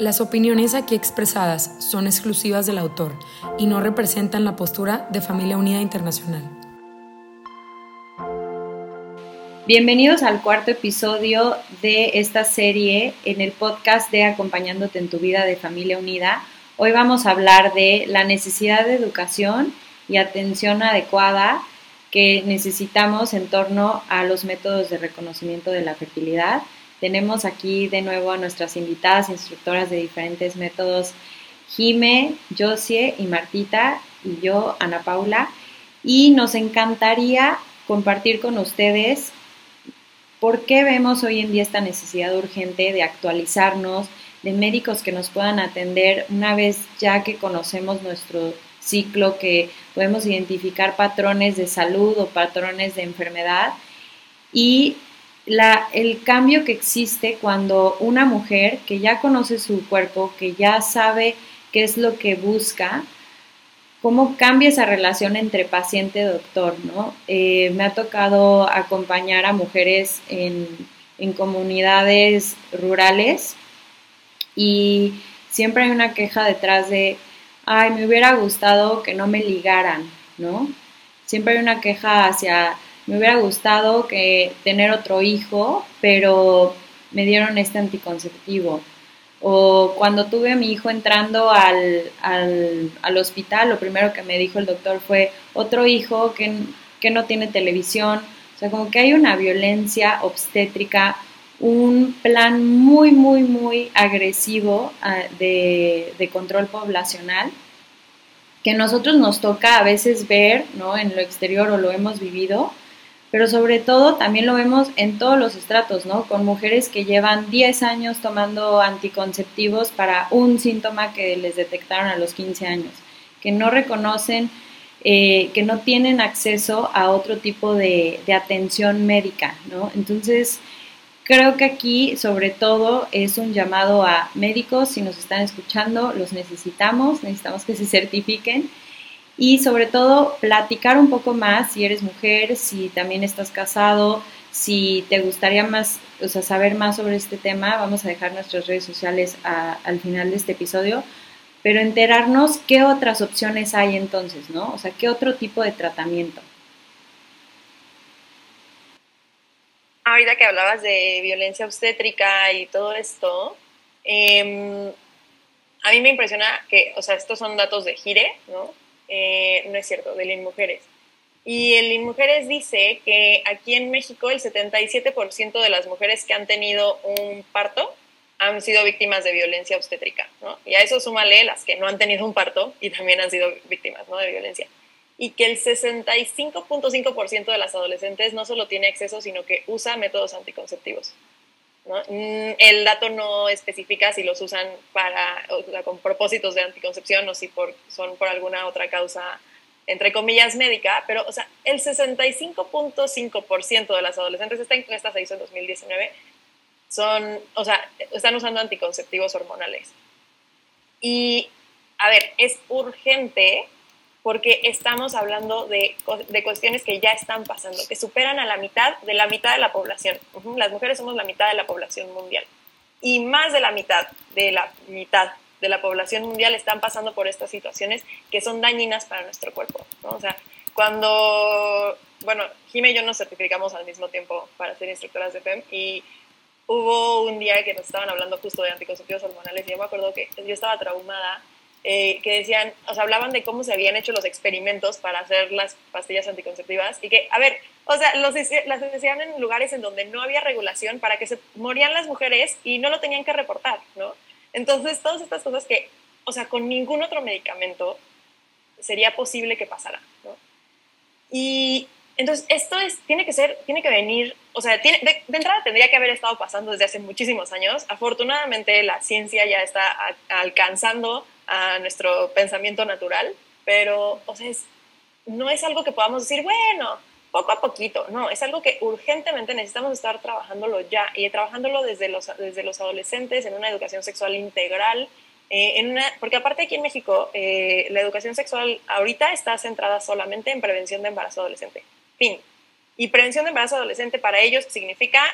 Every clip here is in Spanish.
Las opiniones aquí expresadas son exclusivas del autor y no representan la postura de Familia Unida Internacional. Bienvenidos al cuarto episodio de esta serie en el podcast de Acompañándote en tu vida de Familia Unida. Hoy vamos a hablar de la necesidad de educación y atención adecuada que necesitamos en torno a los métodos de reconocimiento de la fertilidad. Tenemos aquí de nuevo a nuestras invitadas instructoras de diferentes métodos, Jime, Josie y Martita, y yo, Ana Paula, y nos encantaría compartir con ustedes por qué vemos hoy en día esta necesidad urgente de actualizarnos, de médicos que nos puedan atender una vez ya que conocemos nuestro ciclo, que podemos identificar patrones de salud o patrones de enfermedad. Y la, el cambio que existe cuando una mujer que ya conoce su cuerpo, que ya sabe qué es lo que busca, cómo cambia esa relación entre paciente-doctor, ¿no? Eh, me ha tocado acompañar a mujeres en, en comunidades rurales y siempre hay una queja detrás de, ay, me hubiera gustado que no me ligaran, ¿no? Siempre hay una queja hacia, me hubiera gustado que tener otro hijo, pero me dieron este anticonceptivo. O cuando tuve a mi hijo entrando al, al, hospital, lo primero que me dijo el doctor fue otro hijo que, que no tiene televisión. O sea, como que hay una violencia obstétrica un plan muy, muy, muy agresivo ah, de, de, control poblacional que nosotros nos toca a veces ver ¿no? en lo exterior o lo hemos vivido, pero sobre todo también lo vemos en todos los estratos, ¿no? Con mujeres que llevan 10 años tomando anticonceptivos para un síntoma que les detectaron a los 15 años, que no reconocen, eh, que no tienen acceso a otro tipo de, de atención médica, ¿no? Entonces, Creo que aquí, sobre todo, es un llamado a médicos, si nos están escuchando, los necesitamos, necesitamos que se certifiquen y sobre todo platicar un poco más si eres mujer, si también estás casado, si te gustaría más, o sea, saber más sobre este tema, vamos a dejar nuestras redes sociales al final de este episodio, pero enterarnos qué otras opciones hay entonces, ¿no? O sea, qué otro tipo de tratamiento. ahorita que hablabas de violencia obstétrica y todo esto, em, a mí me impresiona que, o sea, estos son datos de Gire, ¿no? Eh, no es cierto, de Mujeres. Y el Mujeres dice que aquí en México el 77% de las mujeres que han tenido un parto han sido víctimas de violencia obstétrica, ¿no? Y a eso súmale las que no han tenido un parto y también han sido víctimas. De violencia y que el 65.5% de las adolescentes no solo tiene acceso, sino que usa métodos anticonceptivos. Mm, el dato no especifica si los usan para, con propósitos de anticoncepción o si por, son por alguna otra causa, entre comillas, médica, pero o sea, el 65.5% de las adolescentes, esta encuesta se hizo en 2019, son, o sea, están usando anticonceptivos hormonales. Y, a ver, es urgente porque estamos hablando de, de, cuestiones que ya están pasando, que superan a la mitad de la mitad de la población. Las mujeres somos la mitad de la población mundial. Y más de la mitad de la mitad de la población mundial están pasando por estas situaciones que son dañinas para nuestro cuerpo. O sea, cuando, bueno, Jime y yo nos certificamos al mismo tiempo para ser instructoras de FEM y hubo un día que nos estaban hablando justo de anticonceptivos hormonales y yo me acuerdo que yo estaba traumada eh, que decían, o sea, hablaban de cómo se habían hecho los experimentos para hacer las pastillas anticonceptivas y que, a ver, o sea, los, las hacían en lugares en donde no había regulación para que se morían las mujeres y no lo tenían que reportar, ¿no? Entonces, todas estas cosas que, o sea, con ningún otro medicamento sería posible que pasara, ¿no? Y entonces, esto es, tiene que ser, tiene que venir, o sea, tiene, de, entrada tendría que haber estado pasando desde hace muchísimos años. Afortunadamente, la ciencia ya está alcanzando a nuestro pensamiento natural, pero, o sea, no es algo que podamos decir, bueno, poco a poquito, no, es algo que urgentemente necesitamos estar trabajándolo ya y trabajándolo desde los, desde los adolescentes en una educación sexual integral, eh, en una, porque aparte aquí en México eh, la educación sexual ahorita está centrada solamente en prevención de embarazo adolescente, fin. Y prevención de embarazo adolescente para ellos significa,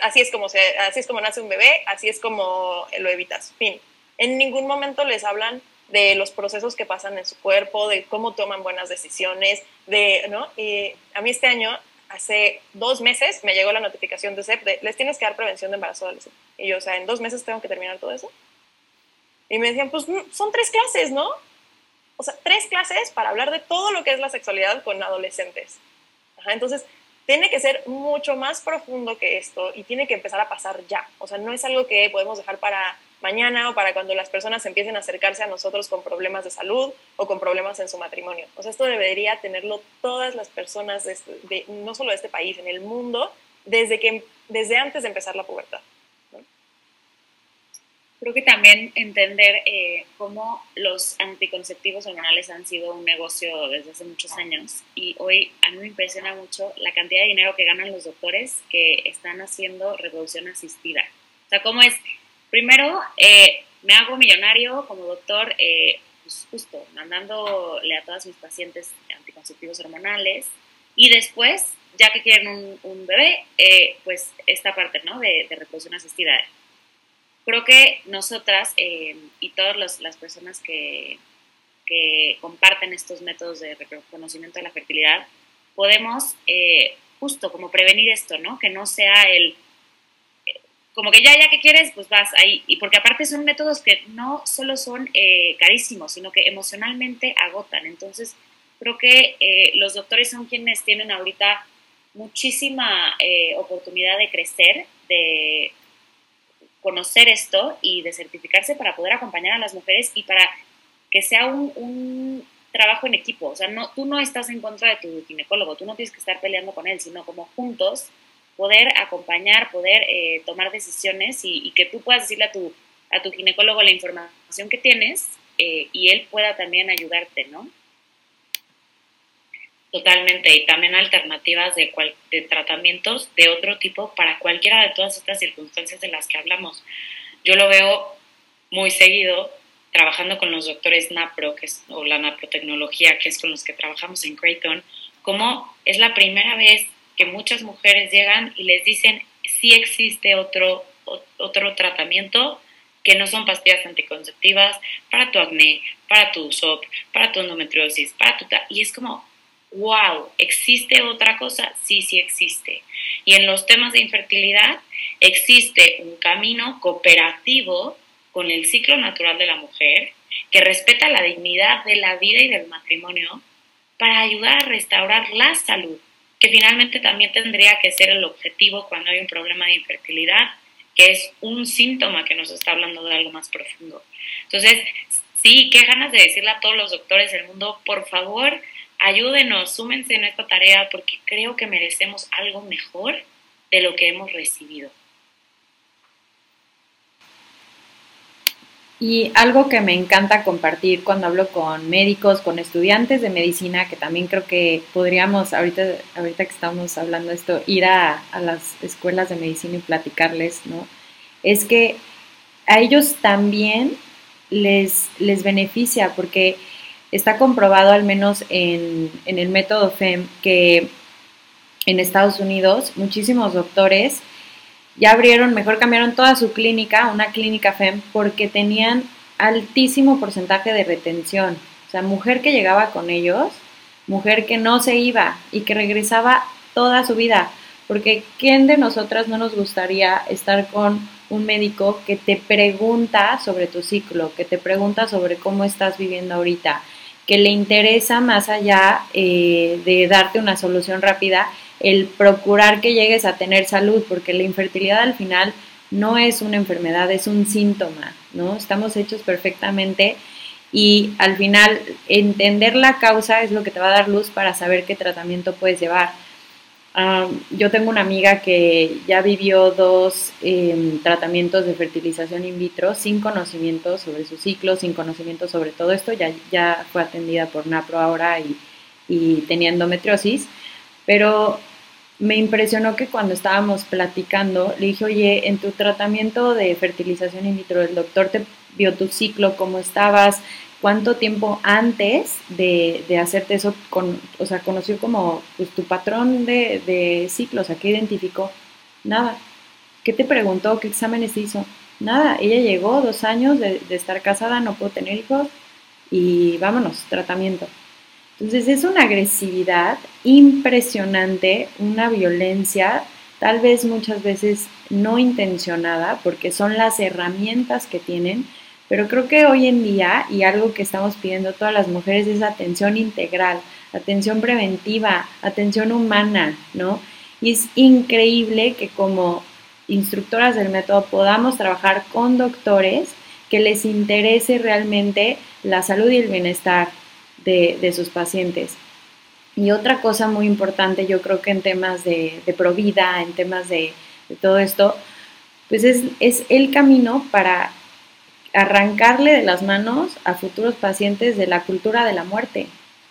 así, es como se, así es como nace un bebé, así es como lo evitas, fin. En ningún momento les hablan de los procesos que pasan en su cuerpo, de cómo toman buenas decisiones, de, ¿no? Y a mí este año, hace dos meses, me llegó la notificación de CEP de, les tienes que dar prevención de embarazo adolescente. Y yo, o sea, en dos meses tengo que terminar todo eso. Y me decían, pues mm, son tres clases, ¿no? O sea, tres clases para hablar de todo lo que es la sexualidad con adolescentes. entonces, tiene que ser mucho más profundo que esto y tiene que empezar a pasar ya. O sea, no es algo que podemos dejar para mañana o para cuando las personas empiecen a acercarse a nosotros con problemas de salud o con problemas en su matrimonio. O sea, esto debería tenerlo todas las personas, de, no solo de este país, en el mundo, desde, que, desde antes de empezar la pubertad. Creo que también entender eh, cómo los anticonceptivos hormonales han sido un negocio desde hace muchos años y hoy a mí me impresiona mucho la cantidad de dinero que ganan los doctores que están haciendo reproducción asistida. O sea, cómo es Primero, eh, me hago millonario como doctor, eh, pues justo mandándole a todas mis pacientes anticonceptivos hormonales y después, ya que quieren un, bebé, eh, pues esta parte ¿no? de, reproducción asistida. Creo que nosotras y todas las personas que, que, comparten estos métodos de reconocimiento de la fertilidad, podemos justo como prevenir esto, ¿no? Que no sea el como que ya, ya que quieres, pues vas ahí. Y porque aparte son métodos que no solo son eh, carísimos, sino que emocionalmente agotan. Entonces, creo que eh, los doctores son quienes tienen ahorita muchísima eh, oportunidad de crecer, de conocer esto y de certificarse para poder acompañar a las mujeres y para que sea un, un trabajo en equipo. O sea, no, tú no estás en contra de tu ginecólogo, tú no tienes que estar peleando con él, sino como juntos poder acompañar, poder eh, tomar decisiones y, que tú puedas decirle a tu, a tu ginecólogo la información que tienes eh, y él pueda también ayudarte, ¿no? Totalmente, y también alternativas de, de tratamientos de otro tipo para cualquiera de todas estas circunstancias de las que hablamos. Yo lo veo muy seguido trabajando con los doctores NAPRO, que es, o la naprotecnología, que es con los que trabajamos en Creighton, como es la primera vez que muchas mujeres llegan y les dicen si existe otro, otro tratamiento que no son pastillas anticonceptivas para tu acné, para tu SOP, para tu endometriosis, para tu... Y es como, wow, ¿existe otra cosa? Sí, sí existe. Y en los temas de infertilidad existe un camino cooperativo con el ciclo natural de la mujer que respeta la dignidad de la vida y del matrimonio para ayudar a restaurar la salud que finalmente también tendría que ser el objetivo cuando hay un problema de infertilidad, que es un síntoma que nos está hablando de algo más profundo. Entonces, sí, qué ganas de decirle a todos los doctores del mundo, por favor, ayúdenos, súmense en esta tarea porque creo que merecemos algo mejor de lo que hemos recibido. Y algo que me encanta compartir cuando hablo con médicos, con estudiantes de medicina, que también creo que podríamos, ahorita, ahorita que estamos hablando de esto, ir a, las escuelas de medicina y platicarles, ¿no? Es que a ellos también les, les beneficia porque está comprobado al menos en, en el método FEM que en Estados Unidos muchísimos doctores ya abrieron, mejor cambiaron toda su clínica, una clínica FEM, porque tenían altísimo porcentaje de retención. O sea, mujer que llegaba con ellos, mujer que no se iba y que regresaba toda su vida. Porque ¿quién de nosotras no nos gustaría estar con un médico que te pregunta sobre tu ciclo, que te pregunta sobre cómo estás viviendo ahorita, que le interesa más allá eh, de darte una solución rápida, el procurar que llegues a tener salud, porque la infertilidad al final no es una enfermedad, es un síntoma, ¿no? Estamos hechos perfectamente y al final entender la causa es lo que te va a dar luz para saber qué tratamiento puedes llevar. yo tengo una amiga que ya vivió dos em, tratamientos de fertilización in vitro sin conocimiento sobre su ciclo, sin conocimiento sobre todo esto, ya, ya fue atendida por NAPRO ahora y, y tenía endometriosis, pero me impresionó que cuando estábamos platicando, le dije, oye, en tu tratamiento de fertilización in vitro, el doctor te vio tu ciclo, cómo estabas, cuánto tiempo antes de, de hacerte eso, con, o sea, conoció como pues, tu patrón de, de ciclo, o sea, ¿qué identificó? Nada. ¿Qué te preguntó? ¿Qué exámenes hizo? Nada. Ella llegó dos años de, de estar casada, no pudo tener hijos y vámonos, tratamiento. Entonces es una agresividad impresionante, una violencia, tal vez muchas veces no intencionada, porque son las herramientas que tienen, pero creo que hoy en día, y algo que estamos pidiendo todas las mujeres, es atención integral, atención preventiva, atención humana, ¿no? Y es increíble que como instructoras del método podamos trabajar con doctores que les interese realmente la salud y el bienestar de, sus pacientes. Y otra cosa muy importante, yo creo que en temas de, de provida, en temas de, de todo esto, pues es, es, el camino para arrancarle de las manos a futuros pacientes de la cultura de la muerte,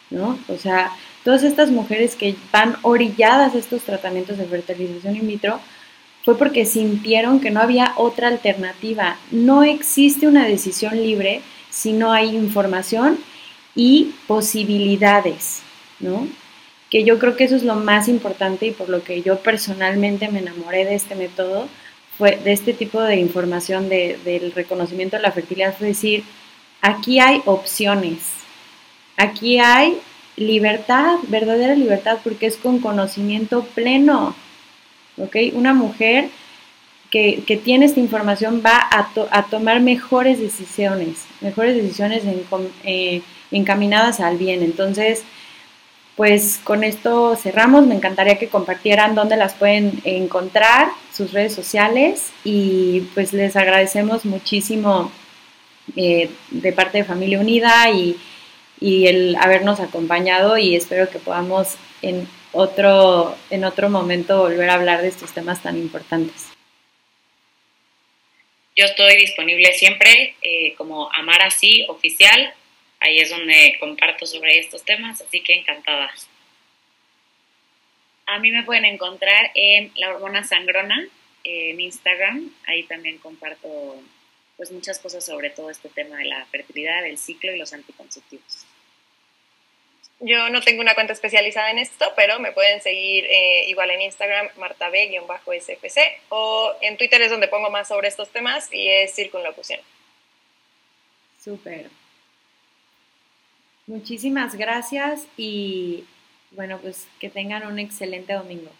¿no? O sea, todas estas mujeres que van orilladas a estos tratamientos de fertilización in vitro fue porque sintieron que no había otra alternativa. No existe una decisión libre si no hay información y posibilidades, ¿no? Que yo creo que eso es lo más importante y por lo que yo personalmente me enamoré de este método, fue de este tipo de información del reconocimiento de la fertilidad, fue decir, aquí hay opciones, aquí hay libertad, verdadera libertad, porque es con conocimiento pleno, ¿ok? Una mujer que, tiene esta información va a, a, tomar mejores decisiones, mejores decisiones eh, encaminadas al bien. Entonces, pues con esto cerramos. Me encantaría que compartieran dónde las pueden encontrar, sus redes sociales y pues les agradecemos muchísimo eh, de parte de Familia Unida y, y, el habernos acompañado y espero que podamos en otro, en otro momento volver a hablar de estos temas tan importantes. Yo estoy disponible siempre eh, como Amar Así Oficial Ahí es donde comparto sobre estos temas, así que encantada. A mí me pueden encontrar en La Hormona Sangrona, en Instagram. Ahí también comparto pues muchas cosas sobre todo este tema de la fertilidad, el ciclo y los anticonceptivos. Yo no tengo una cuenta especializada en esto, pero me pueden seguir eh, igual en Instagram, martab-sfc, o en Twitter es donde pongo más sobre estos temas y es circunlocución. Súper. Muchísimas gracias y bueno, pues que tengan un excelente domingo.